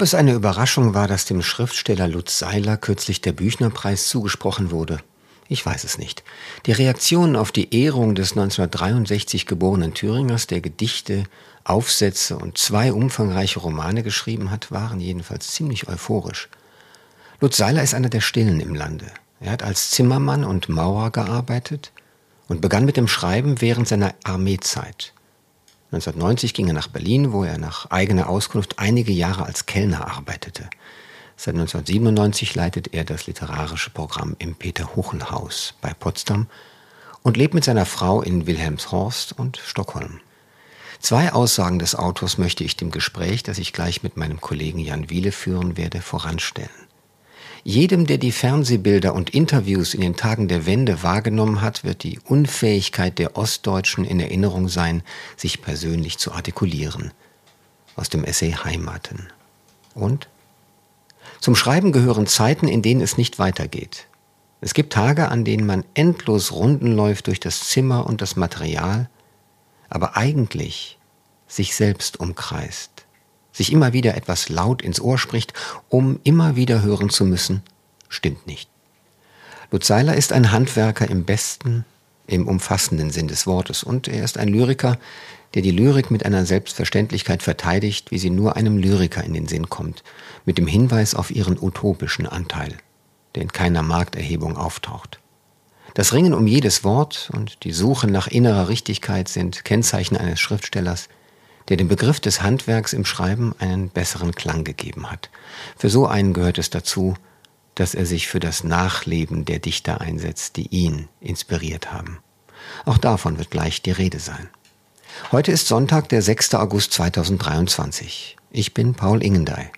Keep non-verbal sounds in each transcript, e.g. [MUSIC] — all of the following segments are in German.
Ob es eine Überraschung war, dass dem Schriftsteller Lutz Seiler kürzlich der Büchnerpreis zugesprochen wurde, ich weiß es nicht. Die Reaktionen auf die Ehrung des 1963 geborenen Thüringers, der Gedichte, Aufsätze und zwei umfangreiche Romane geschrieben hat, waren jedenfalls ziemlich euphorisch. Lutz Seiler ist einer der Stillen im Lande. Er hat als Zimmermann und Maurer gearbeitet und begann mit dem Schreiben während seiner Armeezeit. 1990 ging er nach Berlin, wo er nach eigener Auskunft einige Jahre als Kellner arbeitete. Seit 1997 leitet er das literarische Programm im Peter-Huchen-Haus bei Potsdam und lebt mit seiner Frau in Wilhelmshorst und Stockholm. Zwei Aussagen des Autors möchte ich dem Gespräch, das ich gleich mit meinem Kollegen Jan Wiele führen werde, voranstellen. Jedem, der die Fernsehbilder und Interviews in den Tagen der Wende wahrgenommen hat, wird die Unfähigkeit der Ostdeutschen in Erinnerung sein, sich persönlich zu artikulieren. Aus dem Essay Heimaten. Und zum Schreiben gehören Zeiten, in denen es nicht weitergeht. Es gibt Tage, an denen man endlos Runden läuft durch das Zimmer und das Material, aber eigentlich sich selbst umkreist, sich immer wieder etwas laut ins Ohr spricht, um immer wieder hören zu müssen, stimmt nicht. Lutz Seiler ist ein Handwerker im besten, im umfassenden Sinn des Wortes und er ist ein Lyriker, der die Lyrik mit einer Selbstverständlichkeit verteidigt, wie sie nur einem Lyriker in den Sinn kommt, mit dem Hinweis auf ihren utopischen Anteil, der in keiner Markterhebung auftaucht. Das Ringen um jedes Wort und die Suche nach innerer Richtigkeit sind Kennzeichen eines Schriftstellers, der dem Begriff des Handwerks im Schreiben einen besseren Klang gegeben hat. Für so einen gehört es dazu, dass er sich für das Nachleben der Dichter einsetzt, die ihn inspiriert haben. Auch davon wird gleich die Rede sein. Heute ist Sonntag, der 6. August 2023. Ich bin Paul Ingendey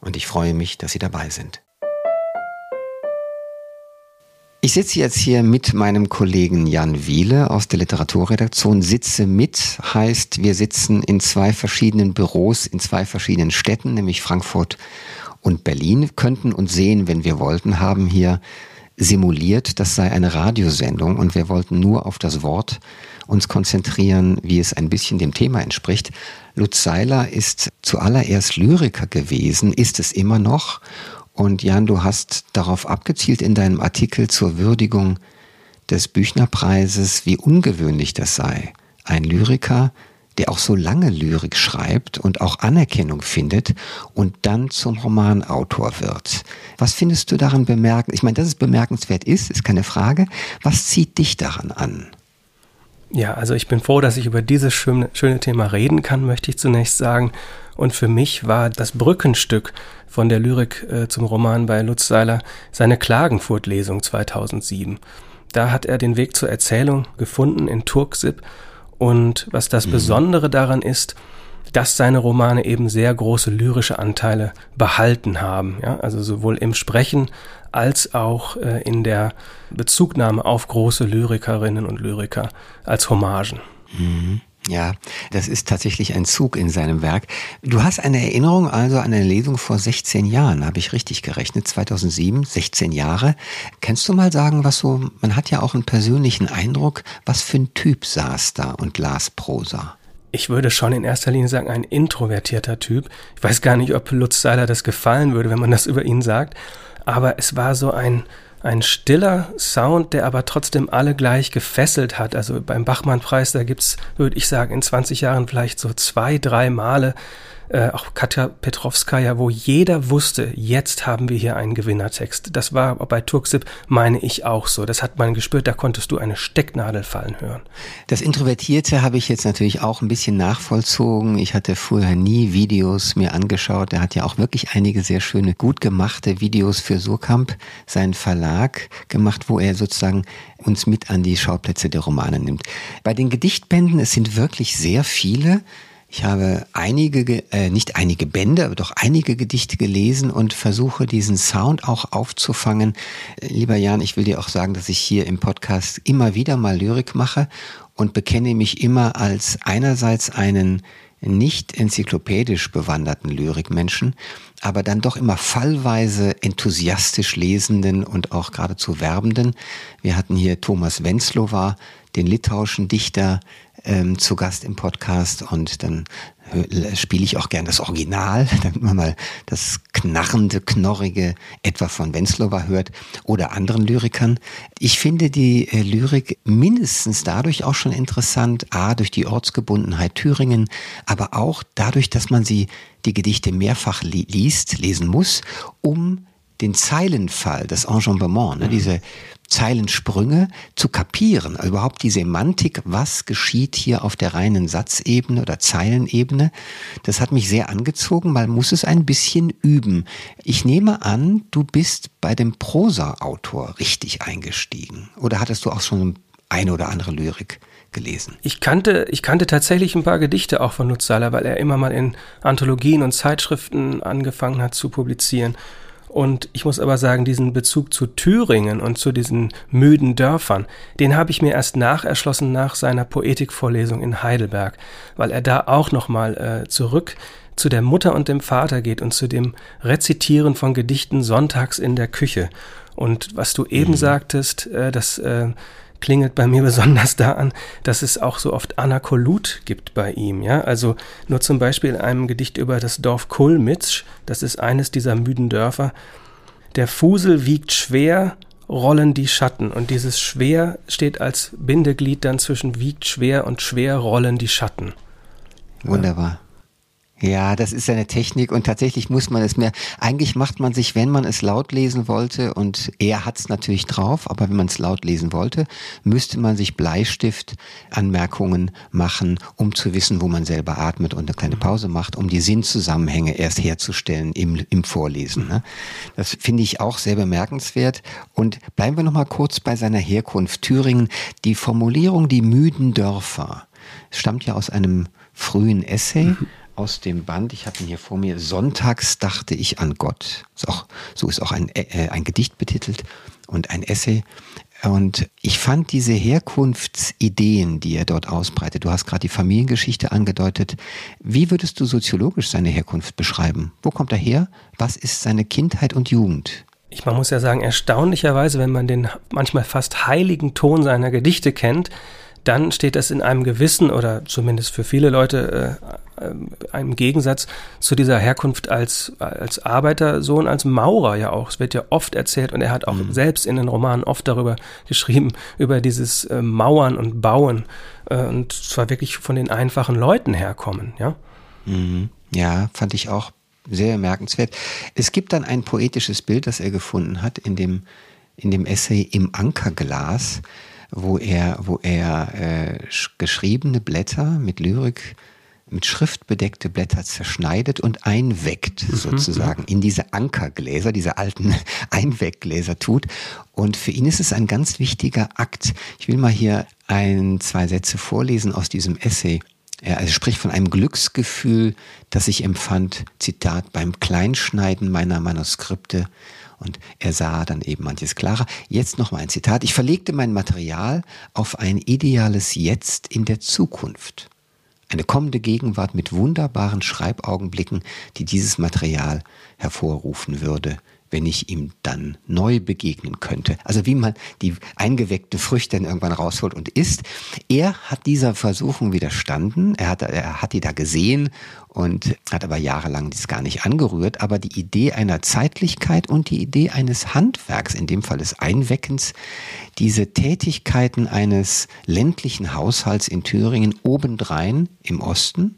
und ich freue mich, dass Sie dabei sind. Ich sitze jetzt hier mit meinem Kollegen Jan Wiele aus der Literaturredaktion. Sitze mit heißt, wir sitzen in zwei verschiedenen Büros in zwei verschiedenen Städten, nämlich Frankfurt und Berlin, könnten uns sehen, wenn wir wollten, haben hier simuliert, das sei eine Radiosendung und wir wollten nur auf das Wort uns konzentrieren, wie es ein bisschen dem Thema entspricht. Lutz Seiler ist zuallererst Lyriker gewesen, ist es immer noch. Und Jan, du hast darauf abgezielt in deinem Artikel zur Würdigung des Büchnerpreises, wie ungewöhnlich das sei. Ein Lyriker, der auch so lange Lyrik schreibt und auch Anerkennung findet und dann zum Romanautor wird. Was findest du daran bemerkenswert? Ich meine, dass es bemerkenswert ist, ist keine Frage. Was zieht dich daran an? Ja, also ich bin froh, dass ich über dieses schöne, schöne Thema reden kann, möchte ich zunächst sagen. Und für mich war das Brückenstück von der Lyrik äh, zum Roman bei Lutz Seiler seine Klagenfurt-Lesung 2007. Da hat er den Weg zur Erzählung gefunden in Turksip. Und was das mhm. Besondere daran ist, dass seine Romane eben sehr große lyrische Anteile behalten haben. Ja? Also sowohl im Sprechen als auch äh, in der Bezugnahme auf große Lyrikerinnen und Lyriker als Hommagen. Mhm. Ja, das ist tatsächlich ein Zug in seinem Werk. Du hast eine Erinnerung also an eine Lesung vor 16 Jahren, habe ich richtig gerechnet, 2007, 16 Jahre. Kannst du mal sagen, was so, man hat ja auch einen persönlichen Eindruck, was für ein Typ saß da und las Prosa? ich würde schon in erster Linie sagen, ein introvertierter Typ. Ich weiß gar nicht, ob Lutz Seiler das gefallen würde, wenn man das [LAUGHS] über ihn sagt. Aber es war so ein, ein stiller Sound, der aber trotzdem alle gleich gefesselt hat. Also beim Bachmann-Preis, da gibt's, würde ich sagen, in 20 Jahren vielleicht so zwei, drei Male äh, auch Katja Petrovskaya, wo jeder wusste, jetzt haben wir hier einen Gewinnertext. Das war bei Turksip, meine ich, auch so. Das hat man gespürt, da konntest du eine Stecknadel fallen hören. Das Introvertierte habe ich jetzt natürlich auch ein bisschen nachvollzogen. Ich hatte früher nie Videos mir angeschaut. Er hat ja auch wirklich einige sehr schöne, gut gemachte Videos für Surkamp, seinen Verlag, gemacht, wo er sozusagen uns mit an die Schauplätze der Romane nimmt. Bei den Gedichtbänden, es sind wirklich sehr viele. Ich habe einige, äh, nicht einige Bände, aber doch einige Gedichte gelesen und versuche diesen Sound auch aufzufangen. Lieber Jan, ich will dir auch sagen, dass ich hier im Podcast immer wieder mal Lyrik mache und bekenne mich immer als einerseits einen nicht enzyklopädisch bewanderten Lyrikmenschen, aber dann doch immer fallweise enthusiastisch lesenden und auch geradezu werbenden. Wir hatten hier Thomas Wenzlow den litauischen Dichter ähm, zu Gast im Podcast und dann spiele ich auch gern das Original, [LAUGHS] damit man mal das knarrende, knorrige etwa von Wenzlower hört oder anderen Lyrikern. Ich finde die äh, Lyrik mindestens dadurch auch schon interessant, a, durch die Ortsgebundenheit Thüringen, aber auch dadurch, dass man sie, die Gedichte mehrfach li liest, lesen muss, um den Zeilenfall, das Enjambement, ne, mhm. diese Zeilensprünge zu kapieren, also überhaupt die Semantik, was geschieht hier auf der reinen Satzebene oder Zeilenebene, das hat mich sehr angezogen, man muss es ein bisschen üben. Ich nehme an, du bist bei dem Prosa-Autor richtig eingestiegen. Oder hattest du auch schon eine oder andere Lyrik? gelesen? Ich kannte, ich kannte tatsächlich ein paar Gedichte auch von Nutzsaler, weil er immer mal in Anthologien und Zeitschriften angefangen hat zu publizieren. Und ich muss aber sagen, diesen Bezug zu Thüringen und zu diesen müden Dörfern, den habe ich mir erst nacherschlossen nach seiner Poetikvorlesung in Heidelberg, weil er da auch nochmal äh, zurück zu der Mutter und dem Vater geht und zu dem Rezitieren von Gedichten sonntags in der Küche. Und was du eben mhm. sagtest, äh, dass äh, klingelt bei mir [LAUGHS] besonders da an, dass es auch so oft Anakolut gibt bei ihm. Ja, also nur zum Beispiel in einem Gedicht über das Dorf Kulmitsch, das ist eines dieser müden Dörfer. Der Fusel wiegt schwer, rollen die Schatten. Und dieses schwer steht als Bindeglied dann zwischen wiegt schwer und schwer rollen die Schatten. Wunderbar. Ja, das ist eine Technik und tatsächlich muss man es mehr. Eigentlich macht man sich, wenn man es laut lesen wollte, und er hat es natürlich drauf, aber wenn man es laut lesen wollte, müsste man sich Bleistift-Anmerkungen machen, um zu wissen, wo man selber atmet und eine kleine Pause macht, um die Sinnzusammenhänge erst herzustellen im, im Vorlesen. Ne? Das finde ich auch sehr bemerkenswert. Und bleiben wir nochmal kurz bei seiner Herkunft. Thüringen, die Formulierung die müden Dörfer stammt ja aus einem frühen Essay. Mhm aus dem Band, ich habe ihn hier vor mir, Sonntags dachte ich an Gott. Ist auch, so ist auch ein, äh, ein Gedicht betitelt und ein Essay. Und ich fand diese Herkunftsideen, die er dort ausbreitet, du hast gerade die Familiengeschichte angedeutet, wie würdest du soziologisch seine Herkunft beschreiben? Wo kommt er her? Was ist seine Kindheit und Jugend? Ich, man muss ja sagen, erstaunlicherweise, wenn man den manchmal fast heiligen Ton seiner Gedichte kennt, dann steht das in einem gewissen oder zumindest für viele Leute äh, äh, einem Gegensatz zu dieser Herkunft als, als Arbeitersohn, als Maurer ja auch. Es wird ja oft erzählt und er hat auch mhm. selbst in den Romanen oft darüber geschrieben, über dieses äh, Mauern und Bauen äh, und zwar wirklich von den einfachen Leuten herkommen, ja. Mhm. Ja, fand ich auch sehr bemerkenswert. Es gibt dann ein poetisches Bild, das er gefunden hat in dem, in dem Essay Im Ankerglas wo er, wo er äh, geschriebene Blätter mit Lyrik, mit Schrift bedeckte Blätter zerschneidet und einweckt, mhm. sozusagen, in diese Ankergläser, diese alten [LAUGHS] Einweggläser tut. Und für ihn ist es ein ganz wichtiger Akt. Ich will mal hier ein, zwei Sätze vorlesen aus diesem Essay. Er also spricht von einem Glücksgefühl, das ich empfand, Zitat, beim Kleinschneiden meiner Manuskripte und er sah dann eben manches klarer. Jetzt nochmal ein Zitat. Ich verlegte mein Material auf ein ideales Jetzt in der Zukunft. Eine kommende Gegenwart mit wunderbaren Schreibaugenblicken, die dieses Material hervorrufen würde wenn ich ihm dann neu begegnen könnte. Also wie man die eingeweckten Früchte dann irgendwann rausholt und isst. Er hat dieser Versuchung widerstanden. Er hat, er hat die da gesehen und hat aber jahrelang dies gar nicht angerührt. Aber die Idee einer Zeitlichkeit und die Idee eines Handwerks, in dem Fall des Einweckens, diese Tätigkeiten eines ländlichen Haushalts in Thüringen obendrein im Osten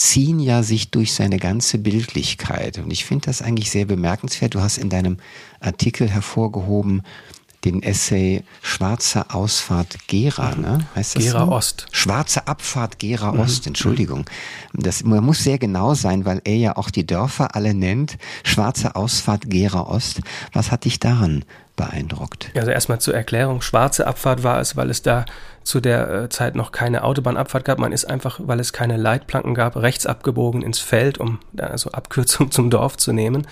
ziehen ja sich durch seine ganze Bildlichkeit. Und ich finde das eigentlich sehr bemerkenswert. Du hast in deinem Artikel hervorgehoben, den Essay Schwarze Ausfahrt Gera, ne? Heißt das Gera so? Ost. Schwarze Abfahrt Gera mhm. Ost, Entschuldigung. Das man muss sehr genau sein, weil er ja auch die Dörfer alle nennt. Schwarze Ausfahrt Gera Ost. Was hat dich daran beeindruckt? Also erstmal zur Erklärung. Schwarze Abfahrt war es, weil es da zu der äh, Zeit noch keine Autobahnabfahrt gab. Man ist einfach, weil es keine Leitplanken gab, rechts abgebogen ins Feld, um also Abkürzung [LAUGHS] zum Dorf zu nehmen.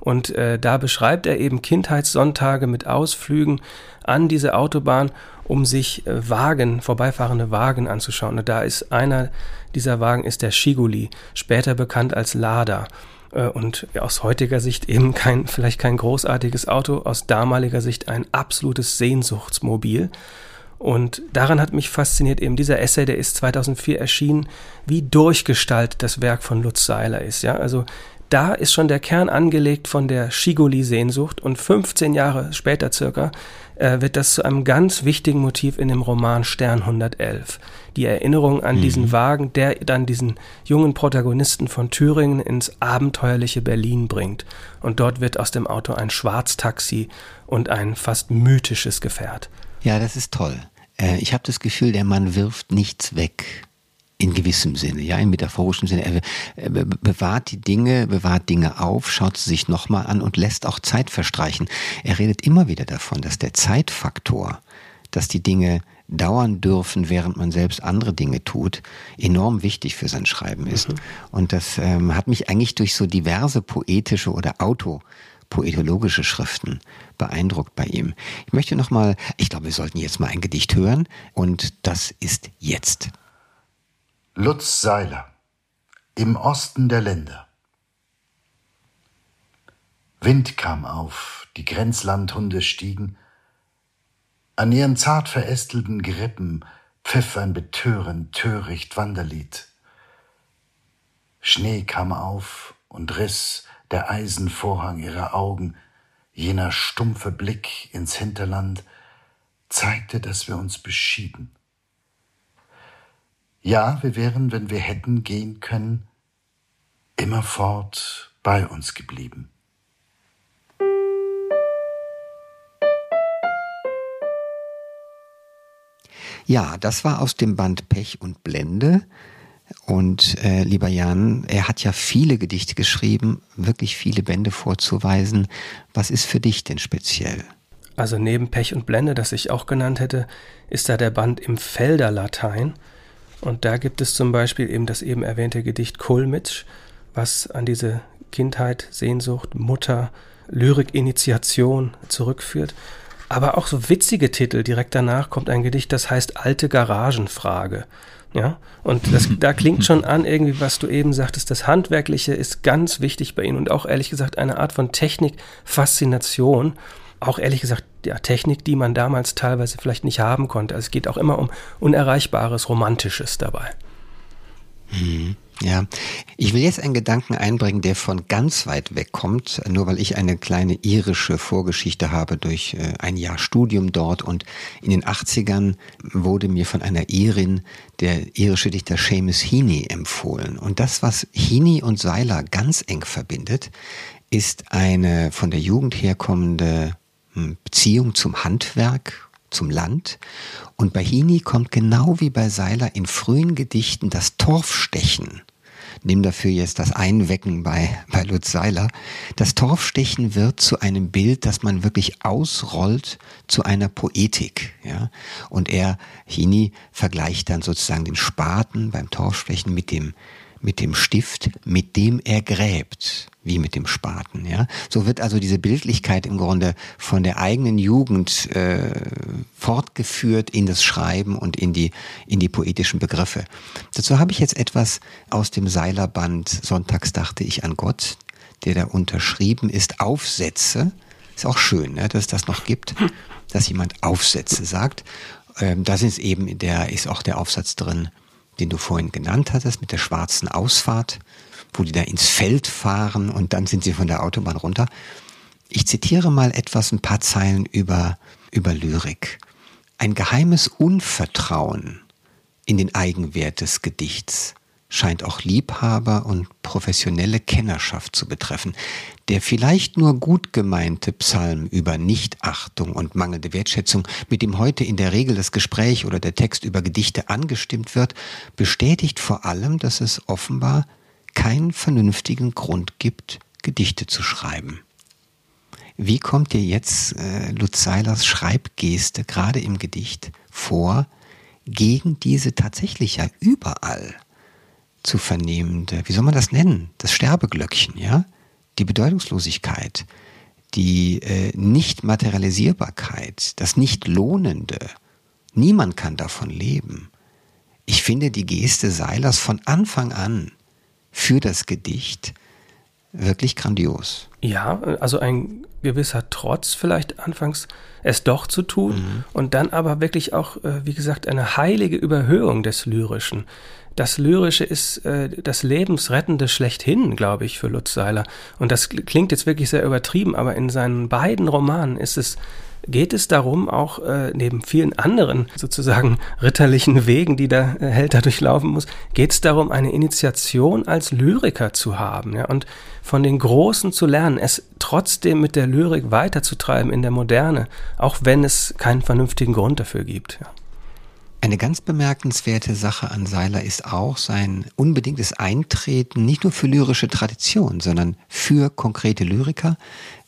Und äh, da beschreibt er eben Kindheitssonntage mit Ausflügen an diese Autobahn, um sich äh, Wagen, vorbeifahrende Wagen anzuschauen. Und da ist einer dieser Wagen ist der Shiguli, später bekannt als Lada. Äh, und aus heutiger Sicht eben kein, vielleicht kein großartiges Auto, aus damaliger Sicht ein absolutes Sehnsuchtsmobil. Und daran hat mich fasziniert eben dieser Essay, der ist 2004 erschienen, wie durchgestaltet das Werk von Lutz Seiler ist. Ja, also da ist schon der Kern angelegt von der Schigoli-Sehnsucht und 15 Jahre später circa äh, wird das zu einem ganz wichtigen Motiv in dem Roman Stern 111. Die Erinnerung an mhm. diesen Wagen, der dann diesen jungen Protagonisten von Thüringen ins abenteuerliche Berlin bringt. Und dort wird aus dem Auto ein Schwarztaxi und ein fast mythisches Gefährt. Ja, das ist toll. Äh, ich habe das Gefühl, der Mann wirft nichts weg in gewissem Sinne, ja, in metaphorischem Sinne. Er bewahrt die Dinge, bewahrt Dinge auf, schaut sie sich nochmal an und lässt auch Zeit verstreichen. Er redet immer wieder davon, dass der Zeitfaktor, dass die Dinge dauern dürfen, während man selbst andere Dinge tut, enorm wichtig für sein Schreiben ist. Mhm. Und das ähm, hat mich eigentlich durch so diverse poetische oder autopoetologische Schriften beeindruckt bei ihm. Ich möchte nochmal, ich glaube, wir sollten jetzt mal ein Gedicht hören und das ist jetzt. Lutz Seiler Im Osten der Länder Wind kam auf, die Grenzlandhunde stiegen, an ihren zart verästelten Gerippen pfiff ein betörend, töricht Wanderlied. Schnee kam auf und riss der Eisenvorhang ihrer Augen, jener stumpfe Blick ins Hinterland zeigte, dass wir uns beschieden. Ja, wir wären, wenn wir hätten gehen können, immerfort bei uns geblieben. Ja, das war aus dem Band Pech und Blende. Und äh, lieber Jan, er hat ja viele Gedichte geschrieben, wirklich viele Bände vorzuweisen. Was ist für dich denn speziell? Also neben Pech und Blende, das ich auch genannt hätte, ist da der Band im Felderlatein. Und da gibt es zum Beispiel eben das eben erwähnte Gedicht Kulmitsch, was an diese Kindheit, Sehnsucht, Mutter, Lyrik-Initiation zurückführt. Aber auch so witzige Titel. Direkt danach kommt ein Gedicht, das heißt Alte Garagenfrage. Ja, und das, [LAUGHS] da klingt schon an, irgendwie, was du eben sagtest, das Handwerkliche ist ganz wichtig bei Ihnen und auch ehrlich gesagt eine Art von Technik-Faszination auch ehrlich gesagt ja, Technik, die man damals teilweise vielleicht nicht haben konnte. Also es geht auch immer um Unerreichbares, Romantisches dabei. Mhm. Ja, ich will jetzt einen Gedanken einbringen, der von ganz weit weg kommt, nur weil ich eine kleine irische Vorgeschichte habe durch äh, ein Jahr Studium dort und in den 80ern wurde mir von einer Irin der irische Dichter Seamus Heaney empfohlen. Und das, was Heaney und Seiler ganz eng verbindet, ist eine von der Jugend herkommende Beziehung zum Handwerk, zum Land. Und bei Hini kommt genau wie bei Seiler in frühen Gedichten das Torfstechen. Nimm dafür jetzt das Einwecken bei, bei Lutz Seiler. Das Torfstechen wird zu einem Bild, das man wirklich ausrollt zu einer Poetik, ja. Und er, Hini, vergleicht dann sozusagen den Spaten beim Torfstechen mit dem, mit dem Stift, mit dem er gräbt wie mit dem Spaten. Ja? So wird also diese Bildlichkeit im Grunde von der eigenen Jugend äh, fortgeführt in das Schreiben und in die, in die poetischen Begriffe. Dazu habe ich jetzt etwas aus dem Seilerband Sonntags dachte ich an Gott, der da unterschrieben ist, Aufsätze. Ist auch schön, ne, dass es das noch gibt, [LAUGHS] dass jemand Aufsätze sagt. Ähm, da sind eben, der ist auch der Aufsatz drin, den du vorhin genannt hattest, mit der schwarzen Ausfahrt wo die da ins Feld fahren und dann sind sie von der Autobahn runter. Ich zitiere mal etwas, ein paar Zeilen über, über Lyrik. Ein geheimes Unvertrauen in den Eigenwert des Gedichts scheint auch Liebhaber und professionelle Kennerschaft zu betreffen. Der vielleicht nur gut gemeinte Psalm über Nichtachtung und mangelnde Wertschätzung, mit dem heute in der Regel das Gespräch oder der Text über Gedichte angestimmt wird, bestätigt vor allem, dass es offenbar keinen vernünftigen Grund gibt, Gedichte zu schreiben. Wie kommt dir jetzt äh, Lutz Seilers Schreibgeste gerade im Gedicht vor, gegen diese tatsächlich ja überall zu vernehmende, wie soll man das nennen, das Sterbeglöckchen, ja, die Bedeutungslosigkeit, die äh, Nicht-Materialisierbarkeit, das Nicht-Lohnende. Niemand kann davon leben. Ich finde die Geste Seilers von Anfang an für das Gedicht wirklich grandios. Ja, also ein gewisser Trotz vielleicht anfangs es doch zu tun mhm. und dann aber wirklich auch, äh, wie gesagt, eine heilige Überhöhung des Lyrischen. Das Lyrische ist äh, das Lebensrettende schlechthin, glaube ich, für Lutz Seiler. Und das klingt jetzt wirklich sehr übertrieben, aber in seinen beiden Romanen ist es geht es darum, auch äh, neben vielen anderen sozusagen [LAUGHS] ritterlichen Wegen, die der äh, Held da durchlaufen muss, geht es darum, eine Initiation als Lyriker zu haben ja, und von den Großen zu lernen, es trotzdem mit der Lyrik weiterzutreiben in der Moderne, auch wenn es keinen vernünftigen Grund dafür gibt. Ja. Eine ganz bemerkenswerte Sache an Seiler ist auch sein unbedingtes Eintreten nicht nur für lyrische Tradition, sondern für konkrete Lyriker.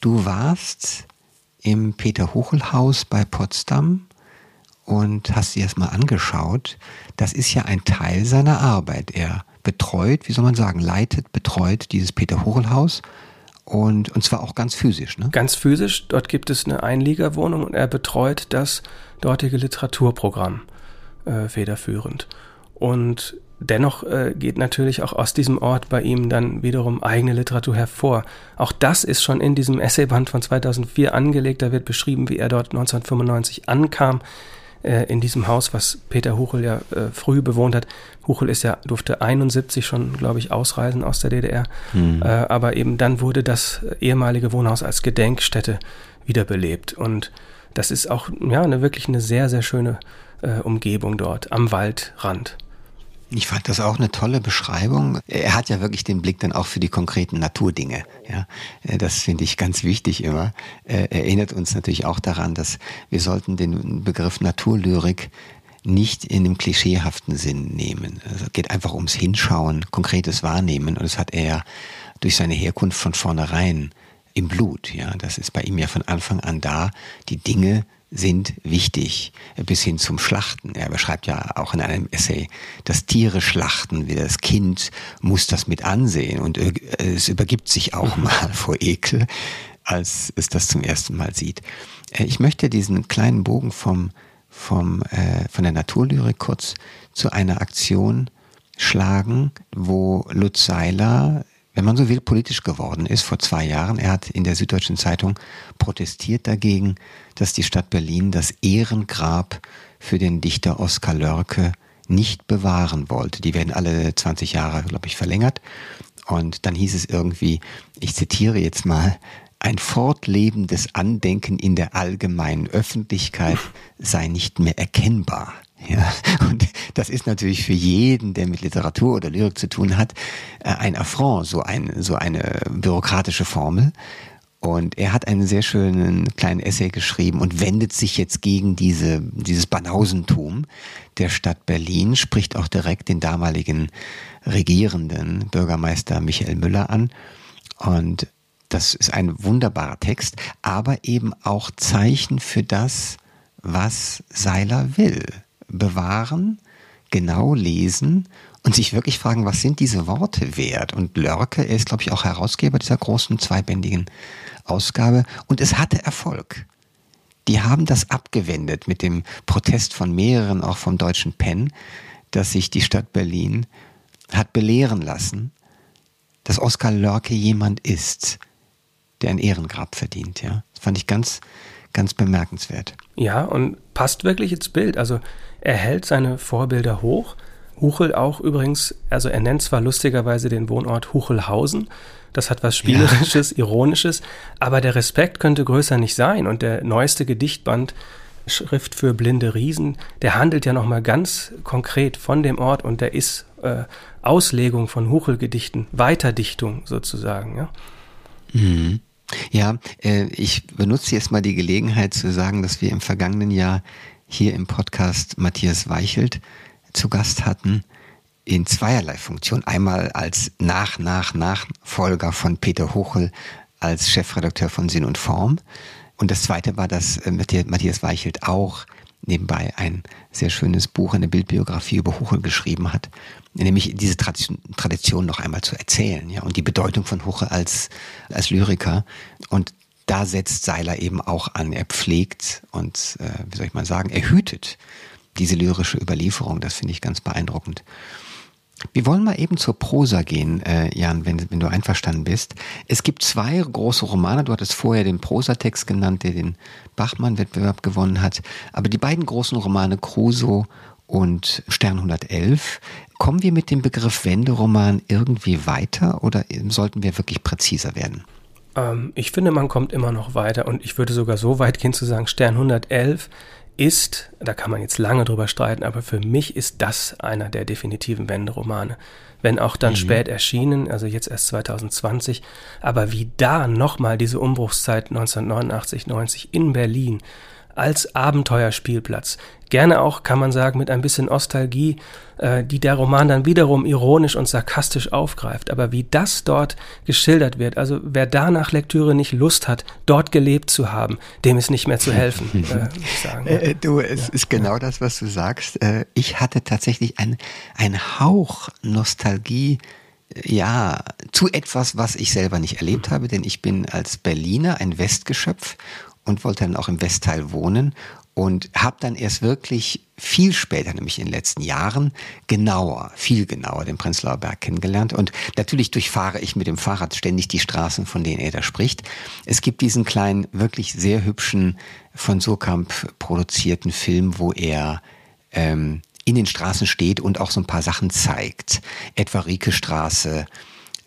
Du warst im Peter-Huchel-Haus bei Potsdam und hast dir das mal angeschaut. Das ist ja ein Teil seiner Arbeit. Er betreut, wie soll man sagen, leitet, betreut dieses Peter-Huchel-Haus und, und zwar auch ganz physisch. Ne? Ganz physisch. Dort gibt es eine Einliegerwohnung und er betreut das dortige Literaturprogramm äh, federführend. Und Dennoch äh, geht natürlich auch aus diesem Ort bei ihm dann wiederum eigene Literatur hervor. Auch das ist schon in diesem Essayband von 2004 angelegt. Da wird beschrieben, wie er dort 1995 ankam äh, in diesem Haus, was Peter Huchel ja äh, früh bewohnt hat. Huchel ist ja durfte 71 schon, glaube ich, ausreisen aus der DDR. Mhm. Äh, aber eben dann wurde das ehemalige Wohnhaus als Gedenkstätte wiederbelebt und das ist auch ja eine wirklich eine sehr sehr schöne äh, Umgebung dort am Waldrand. Ich fand das auch eine tolle Beschreibung. Er hat ja wirklich den Blick dann auch für die konkreten Naturdinge. Ja, äh, das finde ich ganz wichtig immer. Er erinnert uns natürlich auch daran, dass wir sollten den Begriff Naturlyrik nicht in dem klischeehaften Sinn nehmen. Also es geht einfach ums Hinschauen, konkretes Wahrnehmen. Und das hat er durch seine Herkunft von vornherein im Blut. Ja, das ist bei ihm ja von Anfang an da, die Dinge sind wichtig, bis hin zum Schlachten. Er beschreibt ja auch in einem Essay, dass Tiere schlachten, wie das Kind muss das mit ansehen und es übergibt sich auch mhm. mal vor Ekel, als es das zum ersten Mal sieht. Äh, ich möchte diesen kleinen Bogen vom, vom, äh, von der Naturlyrik kurz zu einer Aktion schlagen, wo Lutz Seiler wenn man so will, politisch geworden ist vor zwei Jahren. Er hat in der Süddeutschen Zeitung protestiert dagegen, dass die Stadt Berlin das Ehrengrab für den Dichter Oskar Lörke nicht bewahren wollte. Die werden alle 20 Jahre, glaube ich, verlängert. Und dann hieß es irgendwie, ich zitiere jetzt mal, ein fortlebendes Andenken in der allgemeinen Öffentlichkeit sei nicht mehr erkennbar. Ja, [LAUGHS] und das ist natürlich für jeden, der mit Literatur oder Lyrik zu tun hat, äh, ein Affront, so, ein, so eine bürokratische Formel. Und er hat einen sehr schönen kleinen Essay geschrieben und wendet sich jetzt gegen diese, dieses Banausentum der Stadt Berlin, spricht auch direkt den damaligen regierenden Bürgermeister Michael Müller an. Und das ist ein wunderbarer Text, aber eben auch Zeichen für das, was Seiler will bewahren, genau lesen und sich wirklich fragen, was sind diese Worte wert? Und Lörke, ist, glaube ich, auch Herausgeber dieser großen zweibändigen Ausgabe und es hatte Erfolg. Die haben das abgewendet mit dem Protest von mehreren, auch vom deutschen Penn, dass sich die Stadt Berlin hat belehren lassen, dass Oskar Lörke jemand ist, der ein Ehrengrab verdient. Ja, das fand ich ganz, ganz bemerkenswert. Ja, und passt wirklich ins Bild. Also er hält seine Vorbilder hoch. Huchel auch übrigens, also er nennt zwar lustigerweise den Wohnort Huchelhausen, das hat was Spielerisches, ja. [LAUGHS] Ironisches, aber der Respekt könnte größer nicht sein. Und der neueste Gedichtband Schrift für blinde Riesen, der handelt ja nochmal ganz konkret von dem Ort und der ist äh, Auslegung von Huchelgedichten, Weiterdichtung sozusagen. Ja. Mhm. Ja, äh, ich benutze jetzt mal die Gelegenheit zu sagen, dass wir im vergangenen Jahr hier im Podcast Matthias Weichelt zu Gast hatten in zweierlei Funktion. Einmal als Nach, Nach, Nachfolger von Peter Hochel als Chefredakteur von Sinn und Form. Und das zweite war, dass äh, Matthias Weichelt auch nebenbei ein sehr schönes Buch, eine Bildbiografie über Huchel geschrieben hat, nämlich diese Tradition, noch einmal zu erzählen, ja, und die Bedeutung von Huchel als, als Lyriker. Und da setzt Seiler eben auch an. Er pflegt und, äh, wie soll ich mal sagen, er hütet diese lyrische Überlieferung. Das finde ich ganz beeindruckend. Wir wollen mal eben zur Prosa gehen, äh, Jan, wenn, wenn du einverstanden bist. Es gibt zwei große Romane. Du hattest vorher den Prosatext genannt, der den Bachmann-Wettbewerb gewonnen hat. Aber die beiden großen Romane Crusoe und Stern 111. Kommen wir mit dem Begriff Wenderoman irgendwie weiter oder sollten wir wirklich präziser werden? Ähm, ich finde, man kommt immer noch weiter und ich würde sogar so weit gehen zu sagen, Stern 111 ist, da kann man jetzt lange drüber streiten, aber für mich ist das einer der definitiven Wenderomane. Wenn auch dann mhm. spät erschienen, also jetzt erst 2020, aber wie da nochmal diese Umbruchszeit 1989, 90 in Berlin als Abenteuerspielplatz. Gerne auch, kann man sagen, mit ein bisschen Nostalgie, äh, die der Roman dann wiederum ironisch und sarkastisch aufgreift. Aber wie das dort geschildert wird, also wer da nach Lektüre nicht Lust hat, dort gelebt zu haben, dem ist nicht mehr zu helfen, [LAUGHS] äh, ich sagen. Äh, du, es ja. ist genau das, was du sagst. Äh, ich hatte tatsächlich ein, ein Hauch Nostalgie ja, zu etwas, was ich selber nicht erlebt habe, denn ich bin als Berliner ein Westgeschöpf und wollte dann auch im Westteil wohnen und habe dann erst wirklich viel später, nämlich in den letzten Jahren, genauer, viel genauer den Prenzlauer Berg kennengelernt. Und natürlich durchfahre ich mit dem Fahrrad ständig die Straßen, von denen er da spricht. Es gibt diesen kleinen, wirklich sehr hübschen, von Surkamp produzierten Film, wo er ähm, in den Straßen steht und auch so ein paar Sachen zeigt. Etwa Rieke Straße,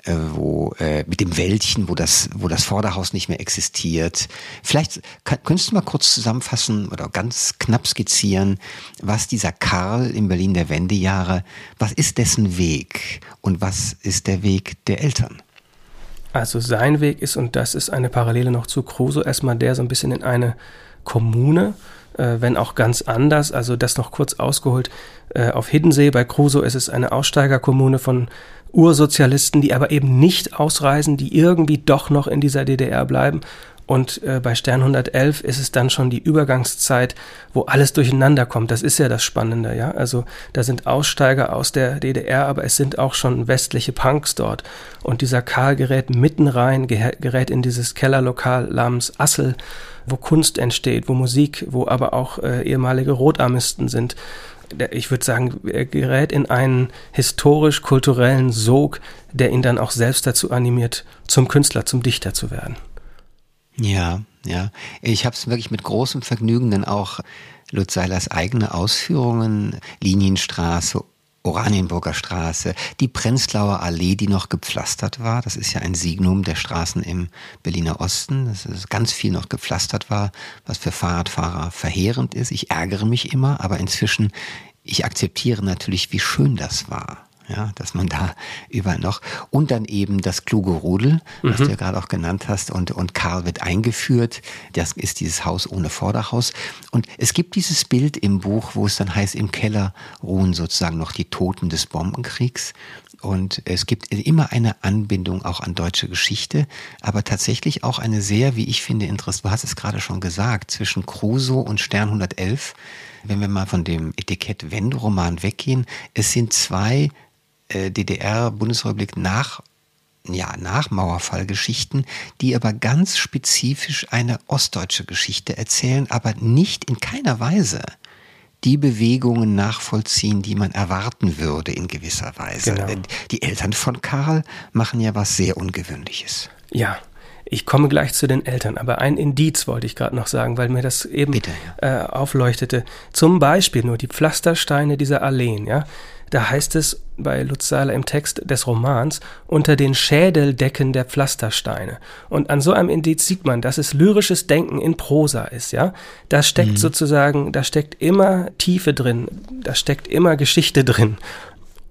äh, wo äh, mit dem Wäldchen, wo das, wo das Vorderhaus nicht mehr existiert. Vielleicht kann, könntest du mal kurz zusammenfassen oder ganz knapp skizzieren, was dieser Karl in Berlin der Wendejahre, was ist dessen Weg und was ist der Weg der Eltern? Also sein Weg ist, und das ist eine Parallele noch zu Crusoe, erstmal der so ein bisschen in eine Kommune, äh, wenn auch ganz anders. Also das noch kurz ausgeholt. Äh, auf Hiddensee bei Crusoe ist es eine Aussteigerkommune von Ursozialisten, die aber eben nicht ausreisen, die irgendwie doch noch in dieser DDR bleiben. Und äh, bei Stern 111 ist es dann schon die Übergangszeit, wo alles durcheinander kommt. Das ist ja das Spannende, ja. Also da sind Aussteiger aus der DDR, aber es sind auch schon westliche Punks dort. Und dieser Karl gerät mitten rein, gerät in dieses Kellerlokal namens Assel, wo Kunst entsteht, wo Musik, wo aber auch äh, ehemalige Rotarmisten sind ich würde sagen, er gerät in einen historisch-kulturellen Sog, der ihn dann auch selbst dazu animiert, zum Künstler, zum Dichter zu werden. Ja, ja. Ich habe es wirklich mit großem Vergnügen dann auch Lutz Seilers eigene Ausführungen, Linienstraße, Oranienburger Straße, die Prenzlauer Allee, die noch gepflastert war. Das ist ja ein Signum der Straßen im Berliner Osten, dass es ganz viel noch gepflastert war, was für Fahrradfahrer verheerend ist. Ich ärgere mich immer, aber inzwischen, ich akzeptiere natürlich, wie schön das war ja, dass man da überall noch und dann eben das kluge Rudel, was mhm. du ja gerade auch genannt hast und und Karl wird eingeführt. Das ist dieses Haus ohne Vorderhaus und es gibt dieses Bild im Buch, wo es dann heißt, im Keller ruhen sozusagen noch die Toten des Bombenkriegs und es gibt immer eine Anbindung auch an deutsche Geschichte, aber tatsächlich auch eine sehr, wie ich finde, interessant. Du hast es gerade schon gesagt, zwischen Crusoe und Stern 111 wenn wir mal von dem Etikett Wenderoman weggehen, es sind zwei DDR-Bundesrepublik nach ja, nach Mauerfallgeschichten, die aber ganz spezifisch eine ostdeutsche Geschichte erzählen, aber nicht in keiner Weise die Bewegungen nachvollziehen, die man erwarten würde in gewisser Weise. Genau. Die Eltern von Karl machen ja was sehr Ungewöhnliches. Ja, ich komme gleich zu den Eltern, aber ein Indiz wollte ich gerade noch sagen, weil mir das eben Bitte, ja. äh, aufleuchtete. Zum Beispiel nur die Pflastersteine dieser Alleen, ja. Da heißt es bei Lutz Seiler im Text des Romans unter den Schädeldecken der Pflastersteine. Und an so einem Indiz sieht man, dass es lyrisches Denken in Prosa ist, ja. Da steckt mhm. sozusagen, da steckt immer Tiefe drin, da steckt immer Geschichte drin.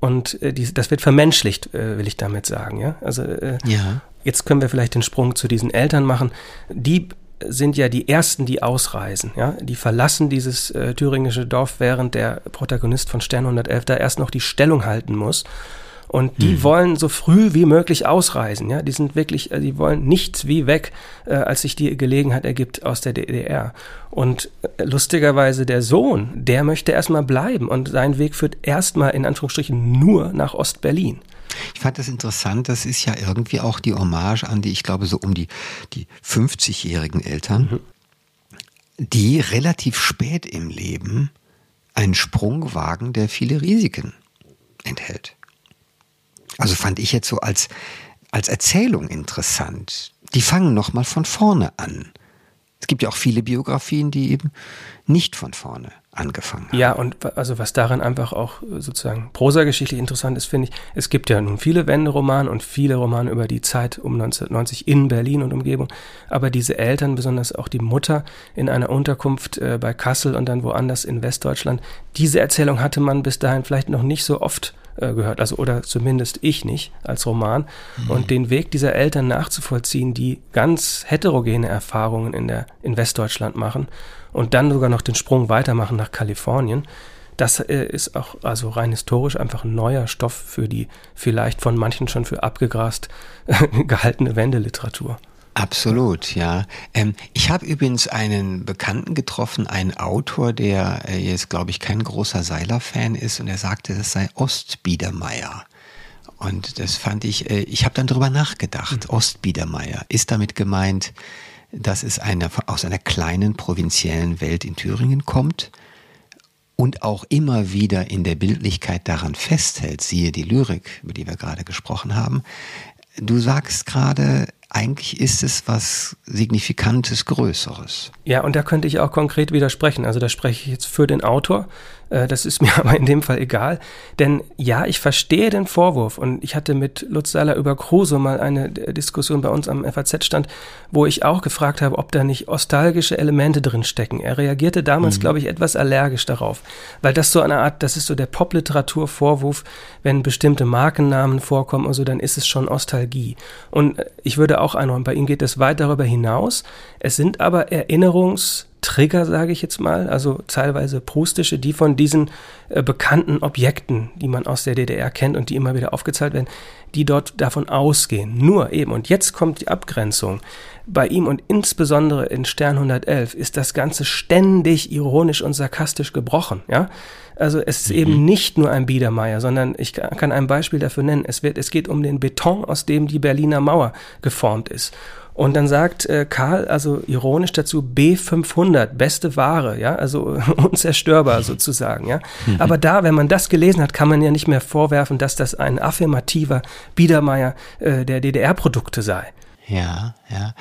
Und äh, die, das wird vermenschlicht, äh, will ich damit sagen, ja. Also äh, ja. jetzt können wir vielleicht den Sprung zu diesen Eltern machen. Die sind ja die ersten, die ausreisen. Ja? Die verlassen dieses äh, thüringische Dorf, während der Protagonist von Stern 111 da erst noch die Stellung halten muss. Und die mhm. wollen so früh wie möglich ausreisen. Ja, die sind wirklich, äh, die wollen nichts wie weg, äh, als sich die Gelegenheit ergibt aus der DDR. Und äh, lustigerweise der Sohn, der möchte erstmal bleiben und sein Weg führt erstmal in Anführungsstrichen nur nach Ostberlin. Ich fand das interessant, das ist ja irgendwie auch die Hommage an die, ich glaube, so um die, die 50-jährigen Eltern, mhm. die relativ spät im Leben einen Sprung wagen, der viele Risiken enthält. Also fand ich jetzt so als, als Erzählung interessant. Die fangen nochmal von vorne an. Es gibt ja auch viele Biografien, die eben nicht von vorne angefangen haben. Ja, und also was daran einfach auch sozusagen prosageschichtlich interessant ist, finde ich, es gibt ja nun viele Wenderomane und viele Romane über die Zeit um 1990 in Berlin und Umgebung, aber diese Eltern, besonders auch die Mutter in einer Unterkunft äh, bei Kassel und dann woanders in Westdeutschland, diese Erzählung hatte man bis dahin vielleicht noch nicht so oft äh, gehört, also oder zumindest ich nicht als Roman. Mhm. Und den Weg dieser Eltern nachzuvollziehen, die ganz heterogene Erfahrungen in der in Westdeutschland machen und dann sogar noch den Sprung weitermachen nach Kalifornien. Das äh, ist auch also rein historisch einfach ein neuer Stoff für die vielleicht von manchen schon für abgegrast [LAUGHS] gehaltene Wendeliteratur. Absolut, ja. Ähm, ich habe übrigens einen Bekannten getroffen, einen Autor, der äh, jetzt, glaube ich, kein großer Seiler-Fan ist und er sagte, das sei Ostbiedermeier. Und das fand ich, äh, ich habe dann drüber nachgedacht. Mhm. Ostbiedermeier. Ist damit gemeint, dass es eine, aus einer kleinen provinziellen Welt in Thüringen kommt und auch immer wieder in der Bildlichkeit daran festhält, siehe die Lyrik, über die wir gerade gesprochen haben. Du sagst gerade, eigentlich ist es was Signifikantes, Größeres. Ja, und da könnte ich auch konkret widersprechen. Also da spreche ich jetzt für den Autor. Äh, das ist [LAUGHS] mir aber in dem Fall egal. Denn ja, ich verstehe den Vorwurf. Und ich hatte mit Lutz Seiler über Kruse mal eine Diskussion bei uns am FAZ-Stand, wo ich auch gefragt habe, ob da nicht nostalgische Elemente drin stecken. Er reagierte damals, mhm. glaube ich, etwas allergisch darauf. Weil das so eine Art, das ist so der Popliteratur-Vorwurf, wenn bestimmte Markennamen vorkommen und so, dann ist es schon Nostalgie. Und äh, ich würde auch einräumen, bei ihm geht es weit darüber hinaus. Es sind aber Erinnerungs- Trigger, sage ich jetzt mal, also teilweise prustische, die von diesen äh, bekannten Objekten, die man aus der DDR kennt und die immer wieder aufgezeigt werden, die dort davon ausgehen. Nur eben, und jetzt kommt die Abgrenzung, bei ihm und insbesondere in Stern 111 ist das Ganze ständig ironisch und sarkastisch gebrochen, ja. Also es ist mhm. eben nicht nur ein Biedermeier, sondern ich kann ein Beispiel dafür nennen. Es wird, es geht um den Beton, aus dem die Berliner Mauer geformt ist. Und dann sagt äh, Karl, also ironisch dazu, B500, beste Ware, ja, also [LAUGHS] unzerstörbar sozusagen, ja. Mhm. Aber da, wenn man das gelesen hat, kann man ja nicht mehr vorwerfen, dass das ein affirmativer Biedermeier äh, der DDR-Produkte sei. Ja, ja.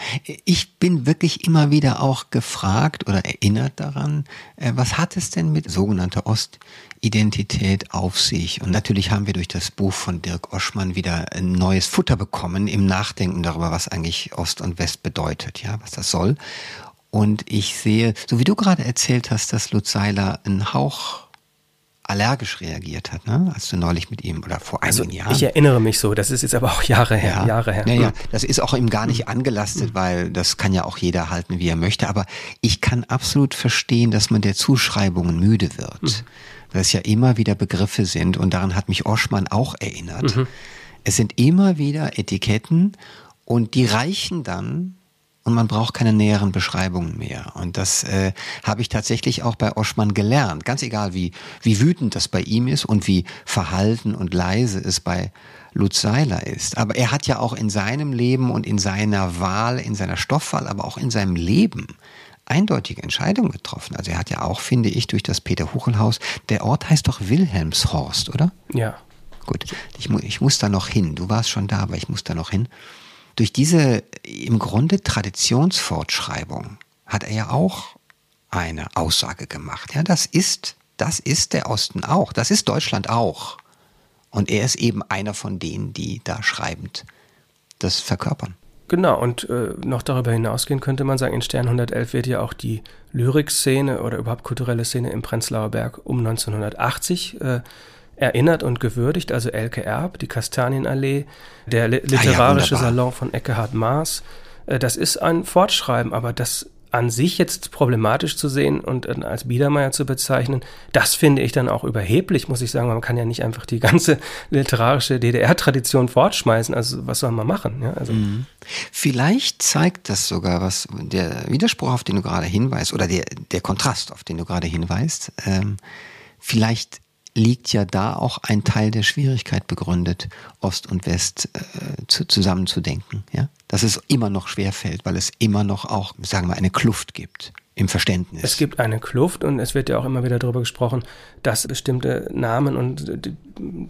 Ich bin wirklich immer wieder auch gefragt oder erinnert daran, äh, was hat es denn mit sogenannter Ostidentität auf sich? Und natürlich haben wir durch das Buch von Dirk Oschmann wieder ein neues Futter bekommen im Nachdenken darüber, was eigentlich Ost und West bedeutet, ja, was das soll. Und ich sehe, so wie du gerade erzählt hast, dass Lutz Seiler einen Hauch allergisch reagiert hat, ne? als du neulich mit ihm oder vor einigen also, Jahren. Ich erinnere mich so, das ist jetzt aber auch Jahre her. Ja, Jahre her. Ja, ja, das ist auch ihm gar nicht angelastet, weil das kann ja auch jeder halten, wie er möchte. Aber ich kann absolut verstehen, dass man der Zuschreibungen müde wird. Mhm. Weil es ja immer wieder Begriffe sind und daran hat mich Oschmann auch erinnert. Mhm. Es sind immer wieder Etiketten und die reichen dann und man braucht keine näheren Beschreibungen mehr. Und das äh, habe ich tatsächlich auch bei Oschmann gelernt. Ganz egal, wie, wie wütend das bei ihm ist und wie verhalten und leise es bei Lutz Seiler ist. Aber er hat ja auch in seinem Leben und in seiner Wahl, in seiner Stoffwahl, aber auch in seinem Leben eindeutige Entscheidungen getroffen. Also er hat ja auch, finde ich, durch das Peter-Huchel-Haus, der Ort heißt doch Wilhelmshorst, oder? Ja. Gut, ich, ich muss da noch hin. Du warst schon da, aber ich muss da noch hin durch diese im Grunde Traditionsfortschreibung hat er ja auch eine Aussage gemacht. Ja, das ist, das ist der Osten auch, das ist Deutschland auch. Und er ist eben einer von denen, die da schreibend das verkörpern. Genau, und äh, noch darüber hinausgehen könnte man sagen, in Stern 111 wird ja auch die Lyrikszene oder überhaupt kulturelle Szene im Prenzlauer Berg um 1980 äh, erinnert und gewürdigt, also Elke Erb, die Kastanienallee, der literarische ah ja, Salon von Eckehard Maas. Äh, das ist ein Fortschreiben, aber das an sich jetzt problematisch zu sehen und äh, als Biedermeier zu bezeichnen, das finde ich dann auch überheblich, muss ich sagen. Man kann ja nicht einfach die ganze [LAUGHS] literarische DDR-Tradition fortschmeißen. Also was soll man machen? Ja, also. Mhm. Vielleicht zeigt das sogar was, der Widerspruch, auf den du gerade hinweist, oder der, der Kontrast, auf den du gerade hinweist, ähm, vielleicht liegt ja da auch ein Teil der Schwierigkeit begründet, Ost und West äh, zu, zusammenzudenken. Ja? Dass es immer noch schwerfällt, weil es immer noch auch, sagen wir, eine Kluft gibt im Verständnis. Es gibt eine Kluft und es wird ja auch immer wieder darüber gesprochen, dass bestimmte Namen und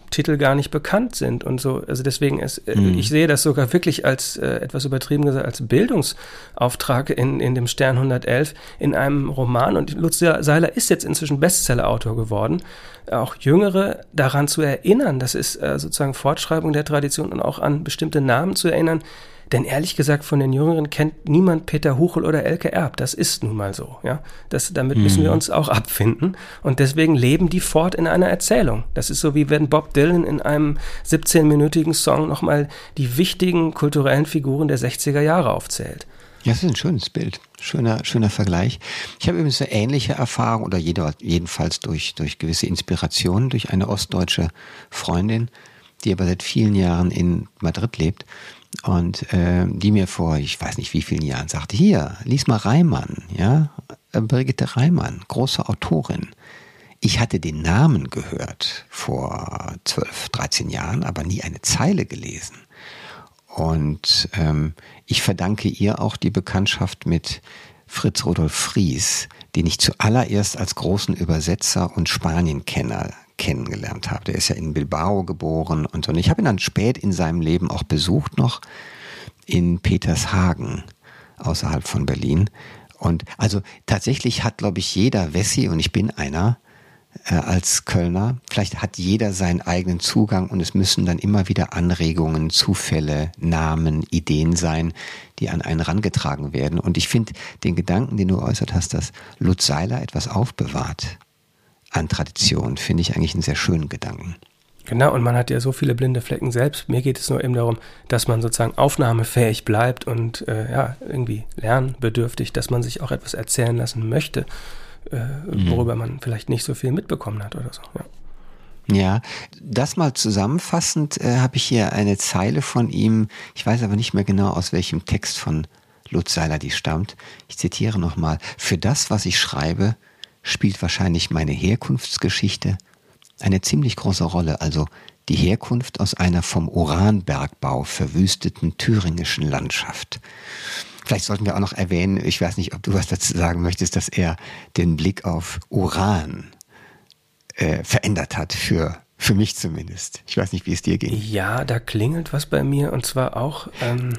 Titel gar nicht bekannt sind und so. Also deswegen ist, mhm. ich sehe das sogar wirklich als äh, etwas übertrieben gesagt, als Bildungsauftrag in, in dem Stern 111 in einem Roman. Und Lutz Seiler ist jetzt inzwischen Bestsellerautor geworden. Auch Jüngere daran zu erinnern, das ist äh, sozusagen Fortschreibung der Tradition und auch an bestimmte Namen zu erinnern, denn ehrlich gesagt, von den Jüngeren kennt niemand Peter Huchel oder Elke Erb. Das ist nun mal so. Ja? Das, damit mhm. müssen wir uns auch abfinden. Und deswegen leben die fort in einer Erzählung. Das ist so, wie wenn Bob Dylan in einem 17-minütigen Song nochmal die wichtigen kulturellen Figuren der 60er Jahre aufzählt. Ja, das ist ein schönes Bild. Schöner, schöner Vergleich. Ich habe übrigens eine ähnliche Erfahrung oder jeder, jedenfalls durch, durch gewisse Inspirationen durch eine ostdeutsche Freundin, die aber seit vielen Jahren in Madrid lebt und äh, die mir vor, ich weiß nicht wie vielen Jahren sagte, hier, lies mal Reimann, ja, äh, Brigitte Reimann, große Autorin. Ich hatte den Namen gehört vor 12, 13 Jahren, aber nie eine Zeile gelesen. Und ähm, ich verdanke ihr auch die Bekanntschaft mit Fritz Rudolf Fries, den ich zuallererst als großen Übersetzer und Spanienkenner kennengelernt habe. Der ist ja in Bilbao geboren und so. Und ich habe ihn dann spät in seinem Leben auch besucht noch in Petershagen außerhalb von Berlin. Und also tatsächlich hat, glaube ich, jeder Wessi, und ich bin einer, äh, als Kölner. Vielleicht hat jeder seinen eigenen Zugang und es müssen dann immer wieder Anregungen, Zufälle, Namen, Ideen sein, die an einen rangetragen werden. Und ich finde den Gedanken, den du äußert hast, dass Lutz Seiler etwas aufbewahrt an Tradition, finde ich eigentlich einen sehr schönen Gedanken. Genau, und man hat ja so viele blinde Flecken selbst. Mir geht es nur eben darum, dass man sozusagen aufnahmefähig bleibt und äh, ja, irgendwie lernbedürftig, dass man sich auch etwas erzählen lassen möchte, äh, mhm. worüber man vielleicht nicht so viel mitbekommen hat oder so. Ja. Ja, das mal zusammenfassend äh, habe ich hier eine Zeile von ihm, ich weiß aber nicht mehr genau, aus welchem Text von Lutz Seiler die stammt. Ich zitiere nochmal, für das, was ich schreibe, spielt wahrscheinlich meine Herkunftsgeschichte eine ziemlich große Rolle, also die Herkunft aus einer vom Uranbergbau verwüsteten thüringischen Landschaft. Vielleicht sollten wir auch noch erwähnen, ich weiß nicht, ob du was dazu sagen möchtest, dass er den Blick auf Uran äh, verändert hat für für mich zumindest. Ich weiß nicht, wie es dir ging. Ja, da klingelt was bei mir und zwar auch ähm,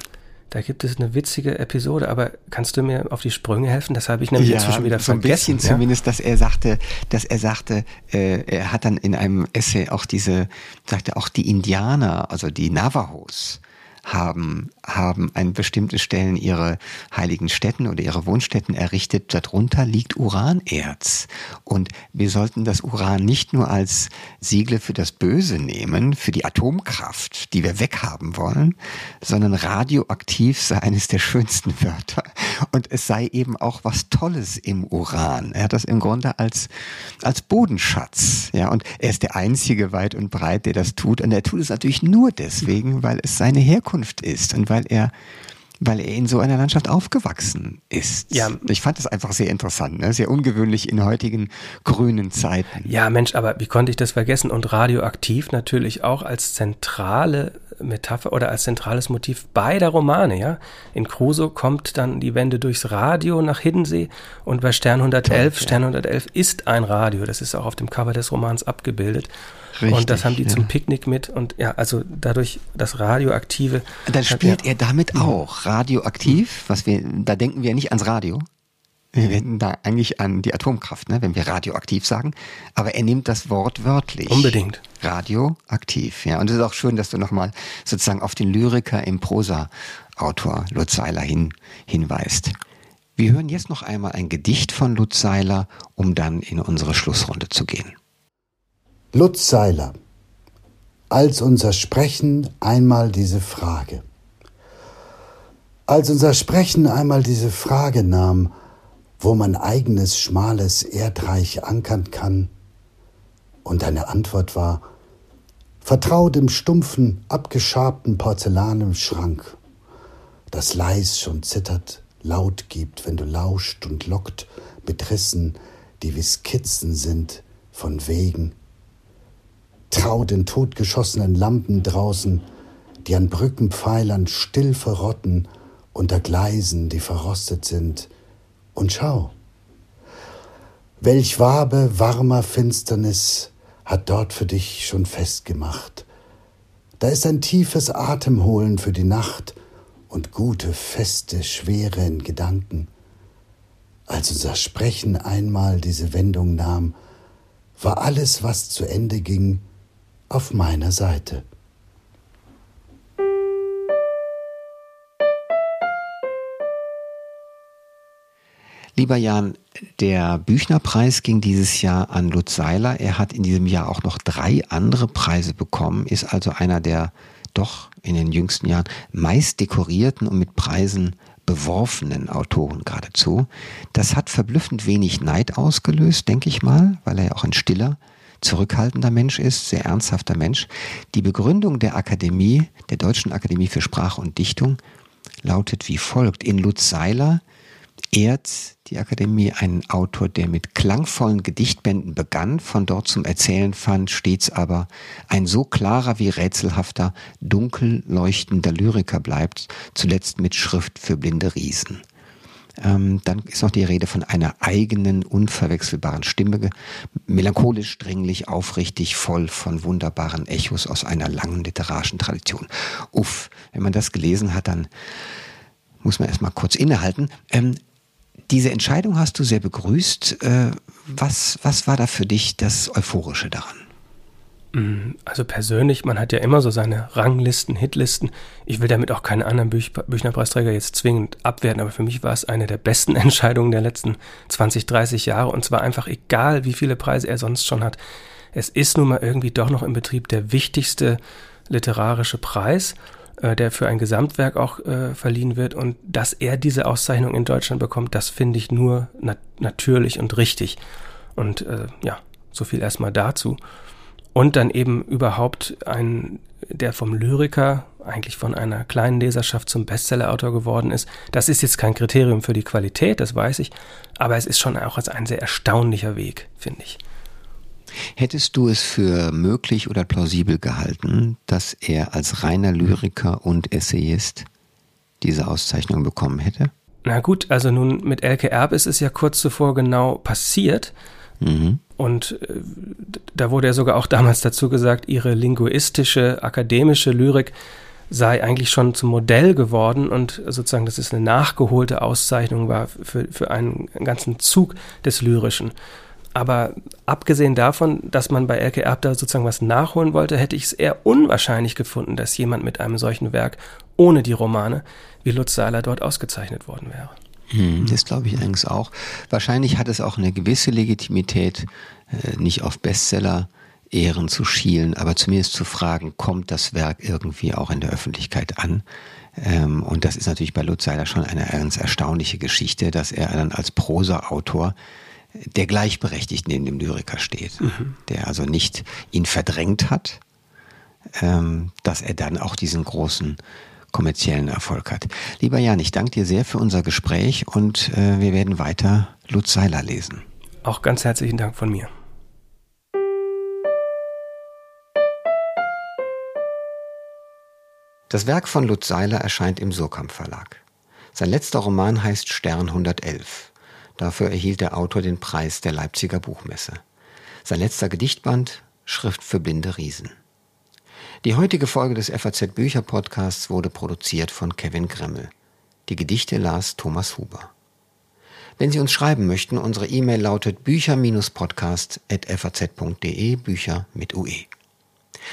da gibt es eine witzige Episode, aber kannst du mir auf die Sprünge helfen? Das habe ich nämlich ja, inzwischen wieder so ein vergessen. bisschen ja? zumindest, dass er sagte, dass er sagte, äh, er hat dann in einem Essay auch diese, sagte auch die Indianer, also die Navajos, haben, haben an bestimmten Stellen ihre heiligen Städten oder ihre Wohnstätten errichtet. Darunter liegt Uranerz. Und wir sollten das Uran nicht nur als Siegle für das Böse nehmen, für die Atomkraft, die wir weghaben wollen, sondern radioaktiv sei eines der schönsten Wörter. Und es sei eben auch was Tolles im Uran. Er hat das im Grunde als, als Bodenschatz. Ja, und er ist der einzige weit und breit, der das tut. Und er tut es natürlich nur deswegen, weil es seine Herkunft Herkunft ist und weil er weil er in so einer Landschaft aufgewachsen ist. Ja. Ich fand das einfach sehr interessant, ne? sehr ungewöhnlich in heutigen grünen Zeiten. Ja, Mensch, aber wie konnte ich das vergessen? Und radioaktiv natürlich auch als zentrale Metapher oder als zentrales Motiv beider Romane, ja. In Crusoe kommt dann die Wende durchs Radio nach Hiddensee und bei Stern 111, Toll, Stern 111 ist ein Radio, das ist auch auf dem Cover des Romans abgebildet. Richtig, und das haben die ja. zum Picknick mit und ja, also dadurch das Radioaktive. Dann spielt er damit auch radioaktiv, was wir, da denken wir ja nicht ans Radio. Wir denken da eigentlich an die Atomkraft, ne, wenn wir radioaktiv sagen. Aber er nimmt das Wort wörtlich. Unbedingt. Radioaktiv, ja. Und es ist auch schön, dass du nochmal sozusagen auf den Lyriker im Prosa-Autor Lutz Seiler hin, hinweist. Wir hören jetzt noch einmal ein Gedicht von Lutz Seiler, um dann in unsere Schlussrunde zu gehen. Lutz Seiler, als unser Sprechen einmal diese Frage. Als unser Sprechen einmal diese Frage nahm, wo man eigenes schmales Erdreich ankern kann, und deine Antwort war, vertrau dem stumpfen, abgeschabten Porzellan im Schrank, das leis schon zittert, laut gibt, wenn du lauscht und lockt mit Rissen, die wie Skizzen sind von Wegen, Trau den totgeschossenen Lampen draußen, die an Brückenpfeilern still verrotten unter Gleisen, die verrostet sind. Und schau, Welch Wabe warmer Finsternis hat dort für dich schon festgemacht. Da ist ein tiefes Atemholen für die Nacht und gute, feste Schwere in Gedanken. Als unser Sprechen einmal diese Wendung nahm, war alles, was zu Ende ging, auf meiner Seite. Lieber Jan, der Büchnerpreis ging dieses Jahr an Lutz Seiler. Er hat in diesem Jahr auch noch drei andere Preise bekommen, ist also einer der doch in den jüngsten Jahren meist dekorierten und mit Preisen beworfenen Autoren geradezu. Das hat verblüffend wenig Neid ausgelöst, denke ich mal, weil er ja auch ein stiller, zurückhaltender Mensch ist, sehr ernsthafter Mensch. Die Begründung der Akademie, der Deutschen Akademie für Sprache und Dichtung, lautet wie folgt. In Lutz Seiler ehrt die Akademie einen Autor, der mit klangvollen Gedichtbänden begann, von dort zum Erzählen fand, stets aber ein so klarer wie rätselhafter, dunkel leuchtender Lyriker bleibt, zuletzt mit Schrift für blinde Riesen. Ähm, dann ist noch die Rede von einer eigenen, unverwechselbaren Stimme, melancholisch, dringlich, aufrichtig, voll von wunderbaren Echos aus einer langen literarischen Tradition. Uff, wenn man das gelesen hat, dann muss man erstmal kurz innehalten. Ähm, diese Entscheidung hast du sehr begrüßt. Äh, was, was war da für dich das Euphorische daran? Mm, also persönlich, man hat ja immer so seine Ranglisten, Hitlisten. Ich will damit auch keinen anderen Büch Büchnerpreisträger jetzt zwingend abwerten, aber für mich war es eine der besten [LAUGHS] Entscheidungen der letzten 20, 30 Jahre und zwar einfach egal, wie viele Preise er sonst schon hat. Es ist nun mal irgendwie doch noch im Betrieb der wichtigste literarische Preis äh, der für ein Gesamtwerk auch äh, verliehen wird. Und dass er diese Auszeichnung in Deutschland bekommt, das finde ich nur nat natürlich und richtig. Und äh, ja, so viel erstmal dazu. Und dann eben überhaupt ein, der vom Lyriker, eigentlich von einer kleinen Leserschaft zum Bestsellerautor geworden ist. Das ist jetzt kein Kriterium für die Qualität, das weiß ich, aber es ist schon auch als ein sehr erstaunlicher Weg, finde ich. Hättest du es für möglich oder plausibel gehalten, dass er als reiner Lyriker und Essayist diese Auszeichnung bekommen hätte? Na gut, also nun mit Elke Erb ist es ja kurz zuvor genau passiert. Mhm. Und äh, da wurde ja sogar auch damals dazu gesagt, ihre linguistische, akademische Lyrik sei eigentlich schon zum Modell geworden und sozusagen, dass es eine nachgeholte Auszeichnung war für, für einen ganzen Zug des Lyrischen. Aber abgesehen davon, dass man bei Elke Erb da sozusagen was nachholen wollte, hätte ich es eher unwahrscheinlich gefunden, dass jemand mit einem solchen Werk ohne die Romane wie Lutz Seiler dort ausgezeichnet worden wäre. Hm, das glaube ich eigentlich auch. Wahrscheinlich hat es auch eine gewisse Legitimität, äh, nicht auf Bestseller Ehren zu schielen, aber zumindest zu fragen, kommt das Werk irgendwie auch in der Öffentlichkeit an? Ähm, und das ist natürlich bei Lutz Seiler schon eine ganz erstaunliche Geschichte, dass er dann als Prosa-Autor der gleichberechtigt neben dem Lyriker steht, mhm. der also nicht ihn verdrängt hat, ähm, dass er dann auch diesen großen kommerziellen Erfolg hat. Lieber Jan, ich danke dir sehr für unser Gespräch und äh, wir werden weiter Lutz Seiler lesen. Auch ganz herzlichen Dank von mir. Das Werk von Lutz Seiler erscheint im Surkamp Verlag. Sein letzter Roman heißt Stern 111. Dafür erhielt der Autor den Preis der Leipziger Buchmesse. Sein letzter Gedichtband Schrift für blinde Riesen. Die heutige Folge des FAZ Bücher Podcasts wurde produziert von Kevin Gremmel. Die Gedichte las Thomas Huber. Wenn Sie uns schreiben möchten, unsere E-Mail lautet bücher-podcast.faz.de, Bücher mit UE.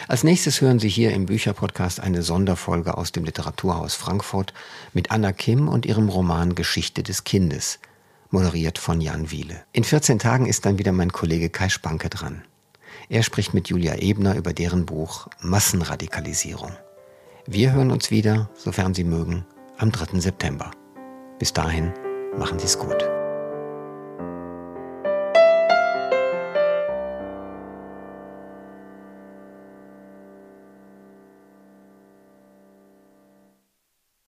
Als nächstes hören Sie hier im Bücherpodcast eine Sonderfolge aus dem Literaturhaus Frankfurt mit Anna Kim und ihrem Roman Geschichte des Kindes – moderiert von Jan Wiele. In 14 Tagen ist dann wieder mein Kollege Kai Spanke dran. Er spricht mit Julia Ebner über deren Buch Massenradikalisierung. Wir hören uns wieder, sofern Sie mögen, am 3. September. Bis dahin, machen Sie es gut.